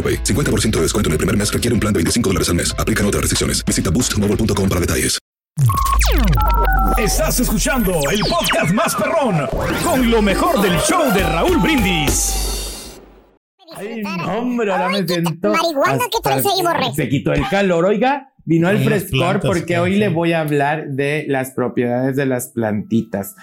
AroPay. 50% de descuento en el primer mes requiere un plan de 25 dólares al mes. Aplican otras restricciones. Visita boostmobile.com para detalles. Estás escuchando el podcast más perrón con lo mejor del show de Raúl Brindis. Ay, no, hombre, ahora me siento. marihuana que traes ahí. Se quitó el calor, oiga. Vino el frescor porque hoy le voy a hablar de las propiedades de las plantitas.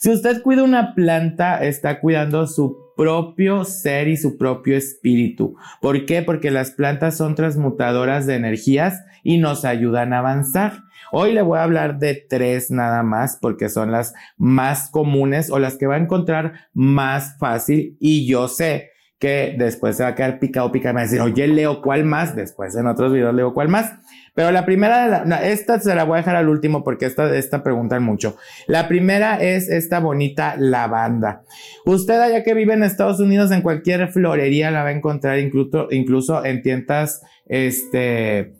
Si usted cuida una planta, está cuidando su propio ser y su propio espíritu. ¿Por qué? Porque las plantas son transmutadoras de energías y nos ayudan a avanzar. Hoy le voy a hablar de tres nada más porque son las más comunes o las que va a encontrar más fácil y yo sé que después se va a quedar picado, picado me va a decir, oye, Leo, ¿cuál más? Después en otros videos leo cuál más. Pero la primera, de la- esta se la voy a dejar al último porque esta, esta preguntan mucho. La primera es esta bonita lavanda. Usted allá que vive en Estados Unidos, en cualquier florería la va a encontrar, incluso, incluso en tiendas, este,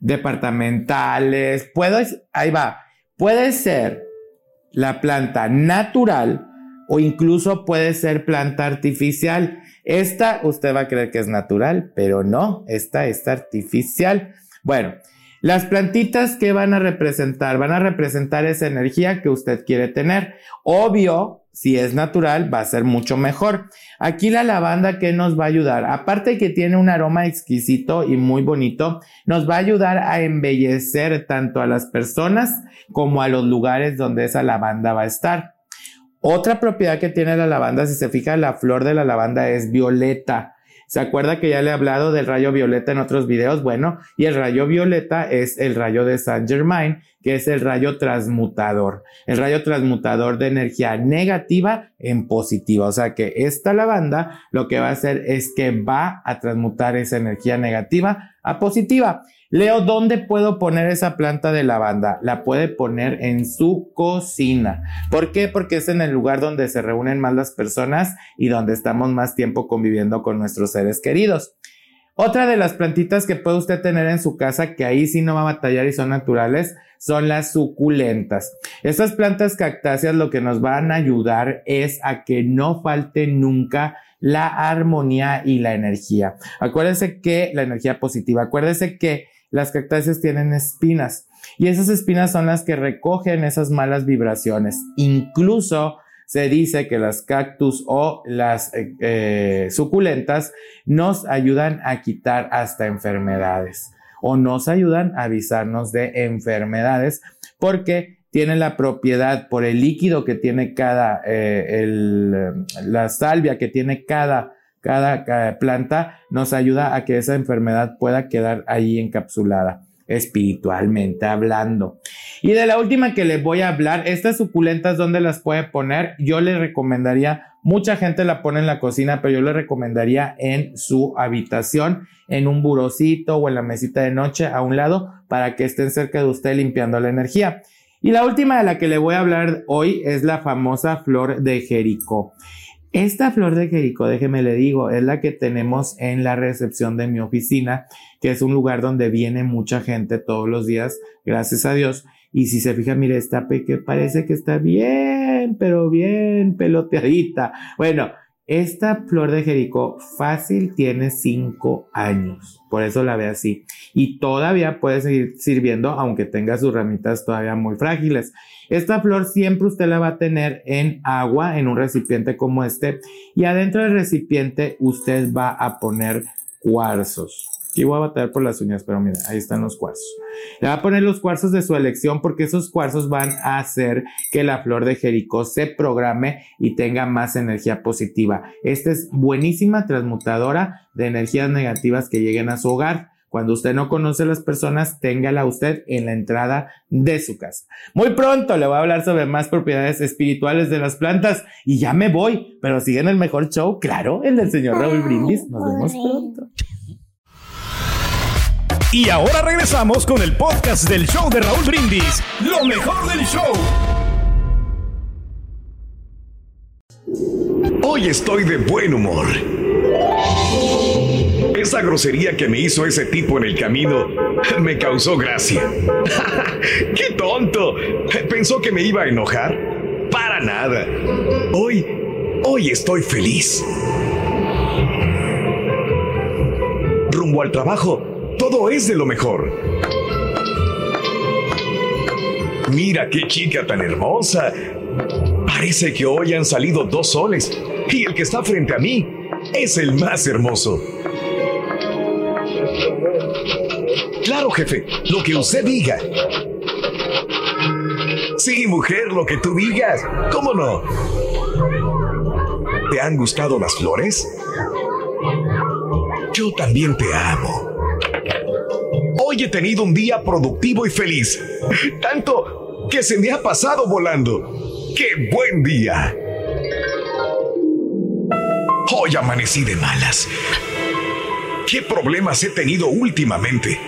departamentales. Puedo, ahí va. Puede ser la planta natural o incluso puede ser planta artificial. Esta usted va a creer que es natural, pero no, esta es artificial. Bueno, las plantitas que van a representar, van a representar esa energía que usted quiere tener. Obvio, si es natural, va a ser mucho mejor. Aquí la lavanda que nos va a ayudar, aparte que tiene un aroma exquisito y muy bonito, nos va a ayudar a embellecer tanto a las personas como a los lugares donde esa lavanda va a estar. Otra propiedad que tiene la lavanda, si se fija, la flor de la lavanda es violeta. ¿Se acuerda que ya le he hablado del rayo violeta en otros videos? Bueno, y el rayo violeta es el rayo de Saint Germain, que es el rayo transmutador. El rayo transmutador de energía negativa en positiva. O sea que esta lavanda lo que va a hacer es que va a transmutar esa energía negativa a positiva. Leo, ¿dónde puedo poner esa planta de lavanda? La puede poner en su cocina. ¿Por qué? Porque es en el lugar donde se reúnen más las personas y donde estamos más tiempo conviviendo con nuestros seres queridos. Otra de las plantitas que puede usted tener en su casa, que ahí sí no va a batallar y son naturales, son las suculentas. Estas plantas cactáceas lo que nos van a ayudar es a que no falte nunca la armonía y la energía. Acuérdense que la energía positiva, acuérdense que las cactáceas tienen espinas y esas espinas son las que recogen esas malas vibraciones. Incluso se dice que las cactus o las eh, eh, suculentas nos ayudan a quitar hasta enfermedades o nos ayudan a avisarnos de enfermedades porque tienen la propiedad por el líquido que tiene cada, eh, la salvia que tiene cada, cada, planta, nos ayuda a que esa enfermedad pueda quedar ahí encapsulada espiritualmente hablando. Y de la última que les voy a hablar, estas suculentas, ¿dónde las puede poner? Yo les recomendaría, mucha gente la pone en la cocina, pero yo le recomendaría en su habitación, en un burocito o en la mesita de noche a un lado, para que estén cerca de usted limpiando la energía. Y la última de la que le voy a hablar hoy es la famosa flor de Jericó. Esta flor de Jericó, déjeme le digo, es la que tenemos en la recepción de mi oficina, que es un lugar donde viene mucha gente todos los días, gracias a Dios. Y si se fija, mire, esta que parece que está bien, pero bien peloteadita. Bueno, esta flor de Jericó fácil tiene cinco años, por eso la ve así. Y todavía puede seguir sirviendo, aunque tenga sus ramitas todavía muy frágiles. Esta flor siempre usted la va a tener en agua, en un recipiente como este. Y adentro del recipiente usted va a poner cuarzos. Y voy a batallar por las uñas, pero mira, ahí están los cuarzos. Le va a poner los cuarzos de su elección porque esos cuarzos van a hacer que la flor de Jericó se programe y tenga más energía positiva. Esta es buenísima transmutadora de energías negativas que lleguen a su hogar. Cuando usted no conoce a las personas, téngala usted en la entrada de su casa. Muy pronto le voy a hablar sobre más propiedades espirituales de las plantas y ya me voy, pero siguen el mejor show, claro, el del señor Raúl Brindis. Nos vemos pronto. Y ahora regresamos con el podcast del show de Raúl Brindis, lo mejor del show. Hoy estoy de buen humor. Esa grosería que me hizo ese tipo en el camino me causó gracia. ¡Qué tonto! ¿Pensó que me iba a enojar? Para nada. Hoy, hoy estoy feliz. Rumbo al trabajo, todo es de lo mejor. Mira qué chica tan hermosa. Parece que hoy han salido dos soles y el que está frente a mí es el más hermoso. Claro, jefe, lo que usted diga. Sí, mujer, lo que tú digas. ¿Cómo no? ¿Te han gustado las flores? Yo también te amo. He tenido un día productivo y feliz. Tanto que se me ha pasado volando. ¡Qué buen día! Hoy amanecí de malas. ¿Qué problemas he tenido últimamente?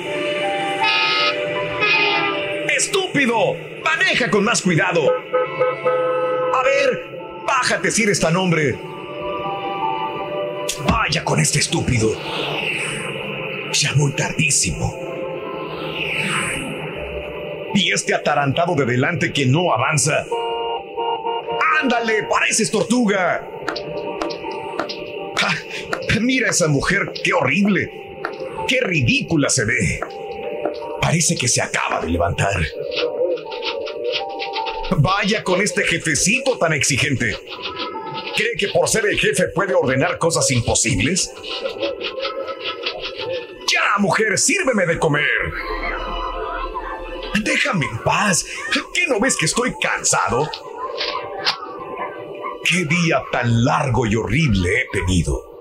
¡Estúpido! ¡Maneja con más cuidado! A ver, bájate si eres tan hombre. Vaya con este estúpido. Ya muy tardísimo. Y este atarantado de delante que no avanza. ¡Ándale! ¡Pareces tortuga! Ah, mira esa mujer, qué horrible. Qué ridícula se ve. Parece que se acaba de levantar. Vaya con este jefecito tan exigente. ¿Cree que por ser el jefe puede ordenar cosas imposibles? Ya, mujer, sírveme de comer. Déjame en paz. ¿Qué no ves que estoy cansado? ¿Qué día tan largo y horrible he tenido?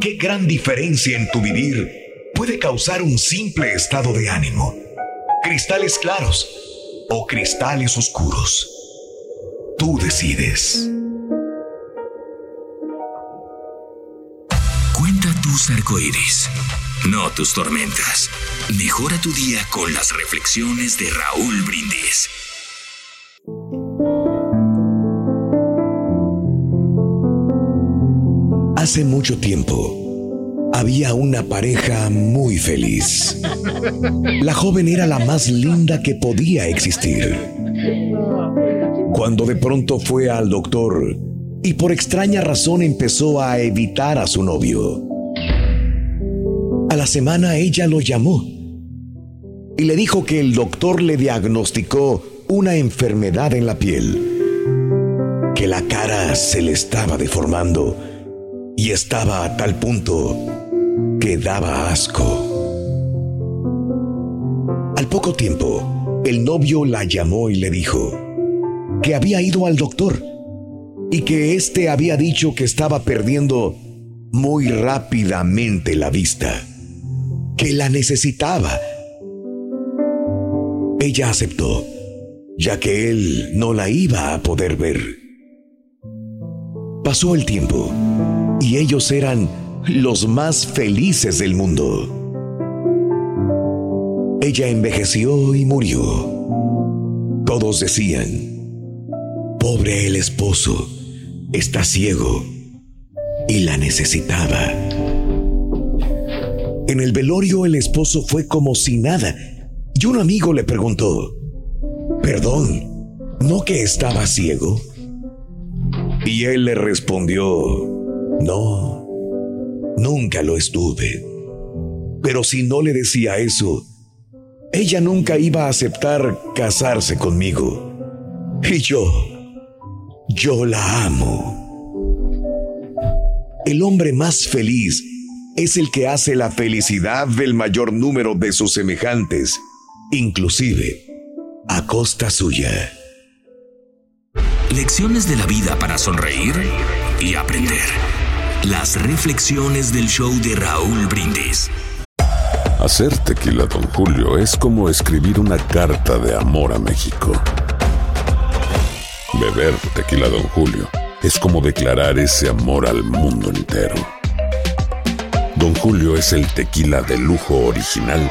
¿Qué gran diferencia en tu vivir puede causar un simple estado de ánimo? ¿Cristales claros o cristales oscuros? Tú decides. Cuenta tus arcoíris, no tus tormentas. Mejora tu día con las reflexiones de Raúl Brindis. Hace mucho tiempo había una pareja muy feliz. La joven era la más linda que podía existir. Cuando de pronto fue al doctor y por extraña razón empezó a evitar a su novio. A la semana ella lo llamó y le dijo que el doctor le diagnosticó una enfermedad en la piel, que la cara se le estaba deformando y estaba a tal punto que daba asco. Al poco tiempo, el novio la llamó y le dijo que había ido al doctor y que éste había dicho que estaba perdiendo muy rápidamente la vista, que la necesitaba. Ella aceptó, ya que él no la iba a poder ver. Pasó el tiempo y ellos eran los más felices del mundo. Ella envejeció y murió. Todos decían, pobre el esposo, está ciego y la necesitaba. En el velorio el esposo fue como si nada y un amigo le preguntó, perdón, ¿no que estaba ciego? Y él le respondió, no, nunca lo estuve. Pero si no le decía eso, ella nunca iba a aceptar casarse conmigo. Y yo, yo la amo. El hombre más feliz es el que hace la felicidad del mayor número de sus semejantes, inclusive a costa suya. Lecciones de la vida para sonreír y aprender. Las reflexiones del show de Raúl Brindis. Hacer tequila, don Julio, es como escribir una carta de amor a México. Beber tequila, don Julio, es como declarar ese amor al mundo entero. Don Julio es el tequila de lujo original,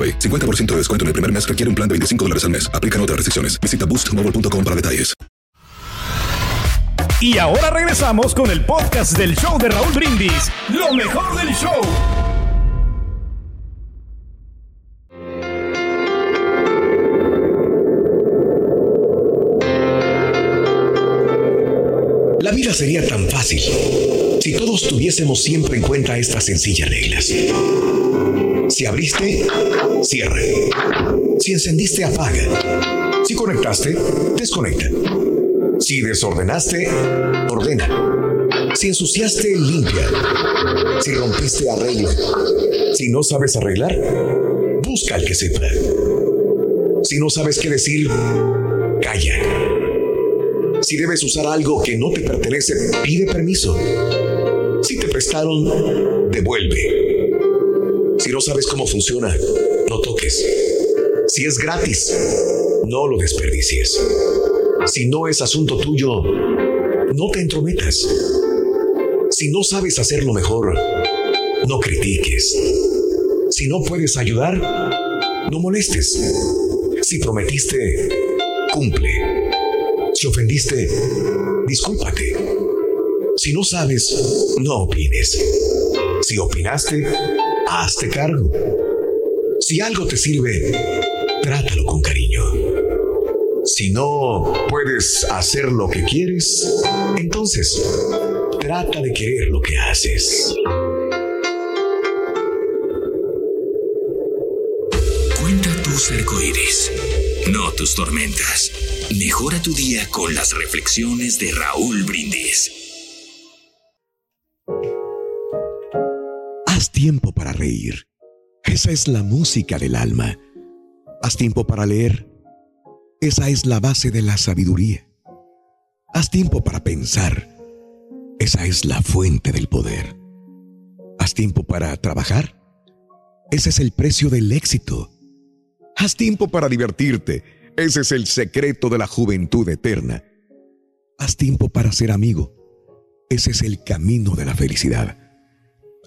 AroPay. 50% de descuento en el primer mes requiere un plan de 25 dólares al mes. Aplican otras restricciones. Visita boostmobile.com para detalles. Y ahora regresamos con el podcast del show de Raúl Brindis. Lo mejor del show. La vida sería tan fácil si todos tuviésemos siempre en cuenta estas sencillas reglas. Si abriste, cierra. Si encendiste, apaga. Si conectaste, desconecta. Si desordenaste, ordena. Si ensuciaste, limpia. Si rompiste, arregla. Si no sabes arreglar, busca al que sepa. Si no sabes qué decir, calla. Si debes usar algo que no te pertenece, pide permiso. Si te prestaron, devuelve. No sabes cómo funciona, no toques. Si es gratis, no lo desperdicies. Si no es asunto tuyo, no te entrometas. Si no sabes hacerlo mejor, no critiques. Si no puedes ayudar, no molestes. Si prometiste, cumple. Si ofendiste, discúlpate. Si no sabes, no opines. Si opinaste, hazte cargo. Si algo te sirve, trátalo con cariño. Si no puedes hacer lo que quieres, entonces trata de querer lo que haces. Cuenta tus arcoíris, no tus tormentas. Mejora tu día con las reflexiones de Raúl Brindis. Haz tiempo para reír. Esa es la música del alma. Haz tiempo para leer. Esa es la base de la sabiduría. Haz tiempo para pensar. Esa es la fuente del poder. Haz tiempo para trabajar. Ese es el precio del éxito. Haz tiempo para divertirte. Ese es el secreto de la juventud eterna. Haz tiempo para ser amigo. Ese es el camino de la felicidad.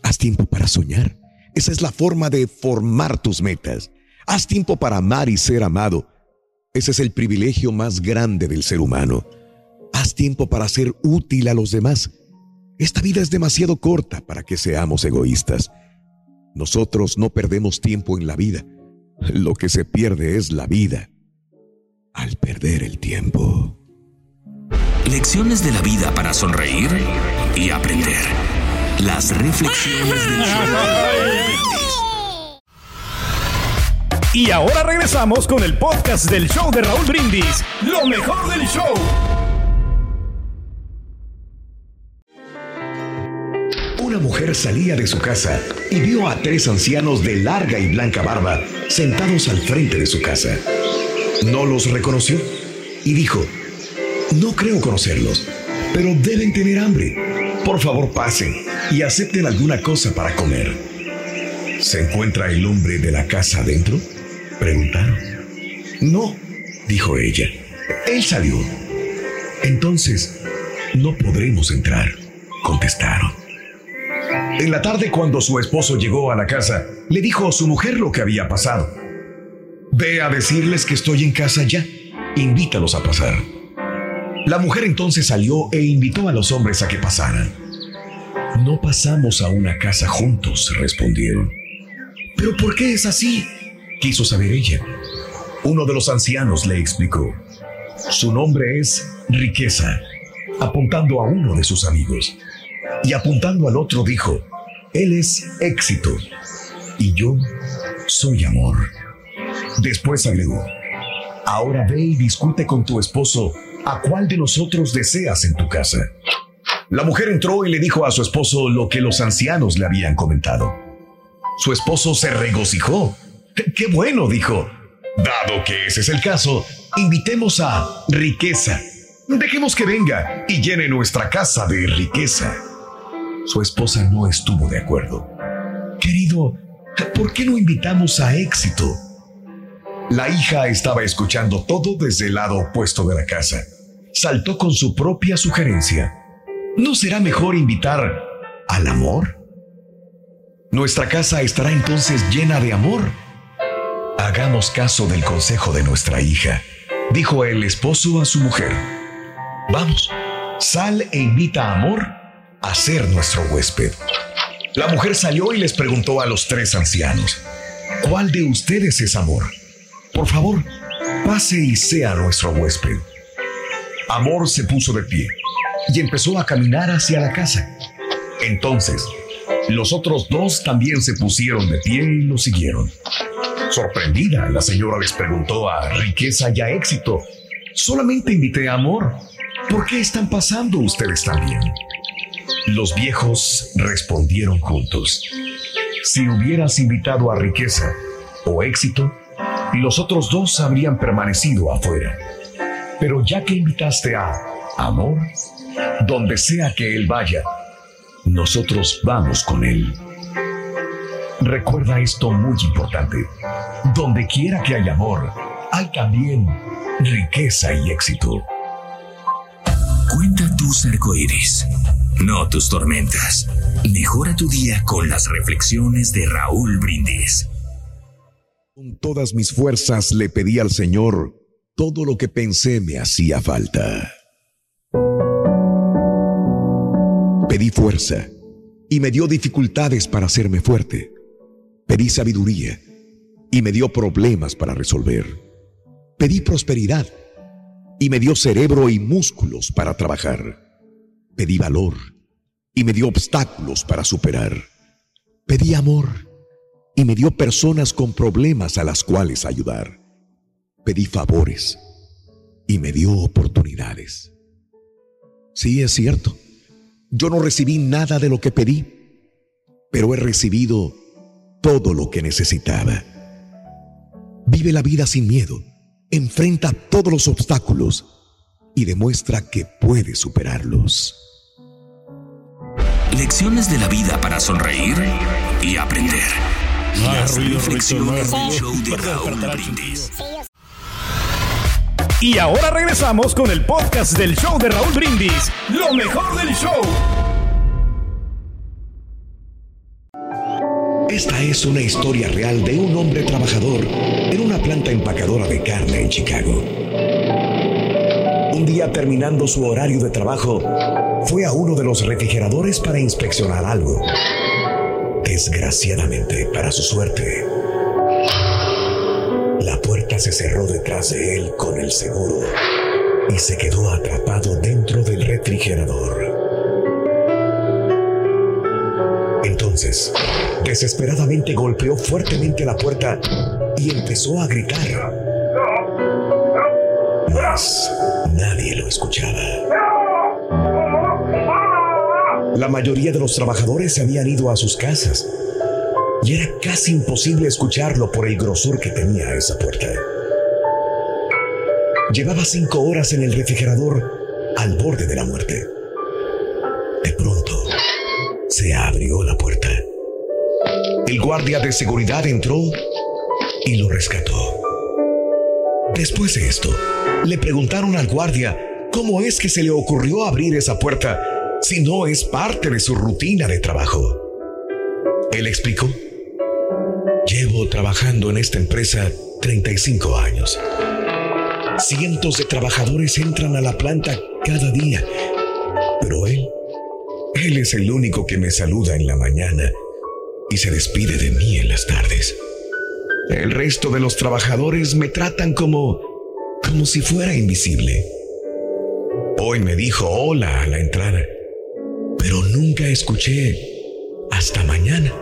Haz tiempo para soñar. Esa es la forma de formar tus metas. Haz tiempo para amar y ser amado. Ese es el privilegio más grande del ser humano. Haz tiempo para ser útil a los demás. Esta vida es demasiado corta para que seamos egoístas. Nosotros no perdemos tiempo en la vida. Lo que se pierde es la vida al perder el tiempo. Lecciones de la vida para sonreír y aprender. Las reflexiones del show de Raúl Brindis. Y ahora regresamos con el podcast del show de Raúl Brindis. Lo mejor del show. Una mujer salía de su casa y vio a tres ancianos de larga y blanca barba sentados al frente de su casa. No los reconoció y dijo, no creo conocerlos, pero deben tener hambre. Por favor pasen y acepten alguna cosa para comer. ¿Se encuentra el hombre de la casa adentro? Preguntaron. No, dijo ella. Él salió. Entonces, no podremos entrar, contestaron. En la tarde, cuando su esposo llegó a la casa, le dijo a su mujer lo que había pasado. Ve a decirles que estoy en casa ya. Invítalos a pasar. La mujer entonces salió e invitó a los hombres a que pasaran. No pasamos a una casa juntos, respondieron. ¿Pero por qué es así? quiso saber ella. Uno de los ancianos le explicó. Su nombre es Riqueza, apuntando a uno de sus amigos. Y apuntando al otro dijo, Él es éxito y yo soy amor. Después agregó, ahora ve y discute con tu esposo a cuál de nosotros deseas en tu casa. La mujer entró y le dijo a su esposo lo que los ancianos le habían comentado. Su esposo se regocijó. ¡Qué bueno! dijo. Dado que ese es el caso, invitemos a riqueza. Dejemos que venga y llene nuestra casa de riqueza. Su esposa no estuvo de acuerdo. Querido, ¿por qué no invitamos a éxito? La hija estaba escuchando todo desde el lado opuesto de la casa. Saltó con su propia sugerencia. ¿No será mejor invitar al amor? Nuestra casa estará entonces llena de amor. Hagamos caso del consejo de nuestra hija, dijo el esposo a su mujer. Vamos, sal e invita a Amor a ser nuestro huésped. La mujer salió y les preguntó a los tres ancianos, ¿cuál de ustedes es Amor? Por favor, pase y sea nuestro huésped. Amor se puso de pie y empezó a caminar hacia la casa. Entonces, los otros dos también se pusieron de pie y lo siguieron. Sorprendida, la señora les preguntó a Riqueza y a Éxito, solamente invité a Amor. ¿Por qué están pasando ustedes también? Los viejos respondieron juntos. Si hubieras invitado a Riqueza o Éxito, los otros dos habrían permanecido afuera. Pero ya que invitaste a Amor, donde sea que él vaya, nosotros vamos con él. Recuerda esto muy importante. Donde quiera que haya amor, hay también riqueza y éxito. Cuenta tus arcoíris, no tus tormentas. Mejora tu día con las reflexiones de Raúl Brindis. Con todas mis fuerzas le pedí al Señor todo lo que pensé me hacía falta. Pedí fuerza y me dio dificultades para hacerme fuerte. Pedí sabiduría y me dio problemas para resolver. Pedí prosperidad y me dio cerebro y músculos para trabajar. Pedí valor y me dio obstáculos para superar. Pedí amor y me dio personas con problemas a las cuales ayudar. Pedí favores y me dio oportunidades. Sí, es cierto. Yo no recibí nada de lo que pedí, pero he recibido todo lo que necesitaba. Vive la vida sin miedo, enfrenta todos los obstáculos y demuestra que puede superarlos. Lecciones de la vida para sonreír y aprender. Las reflexiones del show de Raúl Brindis. Y ahora regresamos con el podcast del show de Raúl Brindis. Lo mejor del show. Esta es una historia real de un hombre trabajador en una planta empacadora de carne en Chicago. Un día terminando su horario de trabajo, fue a uno de los refrigeradores para inspeccionar algo. Desgraciadamente, para su suerte, la puerta se cerró detrás de él con el seguro y se quedó atrapado dentro del refrigerador. Entonces, desesperadamente golpeó fuertemente la puerta y empezó a gritar. Mas nadie lo escuchaba. La mayoría de los trabajadores se habían ido a sus casas y era casi imposible escucharlo por el grosor que tenía esa puerta. Llevaba cinco horas en el refrigerador al borde de la muerte. De pronto, se abrió la puerta. El guardia de seguridad entró y lo rescató. Después de esto, le preguntaron al guardia cómo es que se le ocurrió abrir esa puerta si no es parte de su rutina de trabajo. Él explicó, llevo trabajando en esta empresa 35 años. Cientos de trabajadores entran a la planta cada día, pero él, él es el único que me saluda en la mañana y se despide de mí en las tardes. El resto de los trabajadores me tratan como, como si fuera invisible. Hoy me dijo hola a la entrada, pero nunca escuché hasta mañana.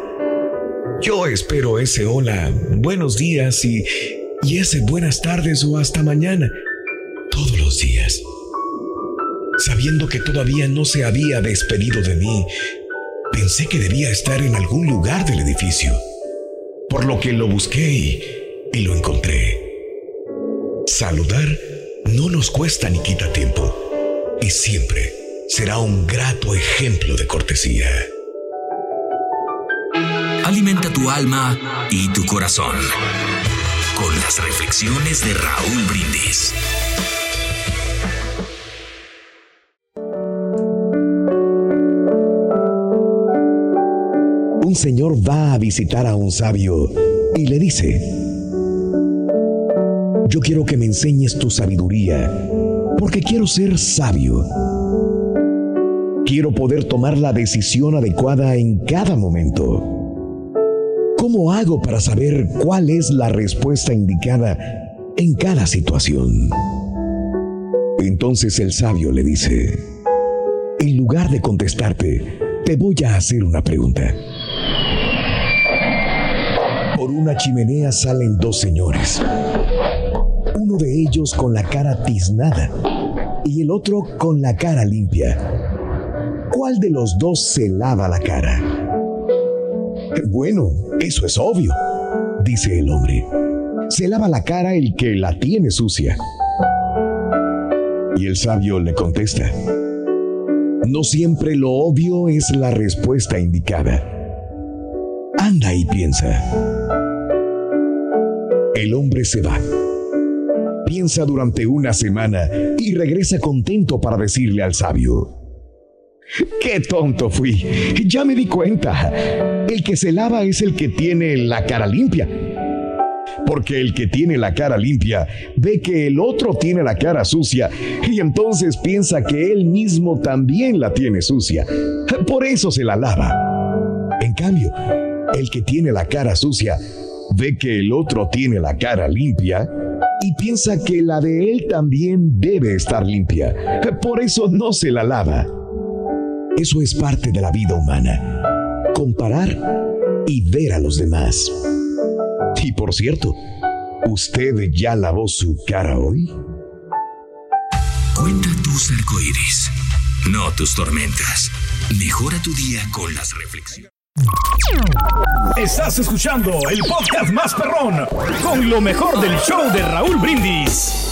Yo espero ese hola, buenos días y, y ese buenas tardes o hasta mañana, todos los días. Sabiendo que todavía no se había despedido de mí, pensé que debía estar en algún lugar del edificio, por lo que lo busqué y, y lo encontré. Saludar no nos cuesta ni quita tiempo y siempre será un grato ejemplo de cortesía. Alimenta tu alma y tu corazón con las reflexiones de Raúl Brindis. Un señor va a visitar a un sabio y le dice, yo quiero que me enseñes tu sabiduría, porque quiero ser sabio. Quiero poder tomar la decisión adecuada en cada momento. ¿Cómo hago para saber cuál es la respuesta indicada en cada situación? Entonces el sabio le dice, en lugar de contestarte, te voy a hacer una pregunta. Por una chimenea salen dos señores. Uno de ellos con la cara tiznada y el otro con la cara limpia. ¿Cuál de los dos se lava la cara? Bueno, eso es obvio, dice el hombre. Se lava la cara el que la tiene sucia. Y el sabio le contesta, no siempre lo obvio es la respuesta indicada. Anda y piensa. El hombre se va. Piensa durante una semana y regresa contento para decirle al sabio, ¡Qué tonto fui! Ya me di cuenta. El que se lava es el que tiene la cara limpia. Porque el que tiene la cara limpia ve que el otro tiene la cara sucia y entonces piensa que él mismo también la tiene sucia. Por eso se la lava. En cambio, el que tiene la cara sucia ve que el otro tiene la cara limpia y piensa que la de él también debe estar limpia. Por eso no se la lava. Eso es parte de la vida humana. Comparar y ver a los demás. Y por cierto, ¿usted ya lavó su cara hoy? Cuenta tus arcoíris, no tus tormentas. Mejora tu día con las reflexiones. Estás escuchando el podcast más perrón con lo mejor del show de Raúl Brindis.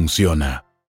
funciona.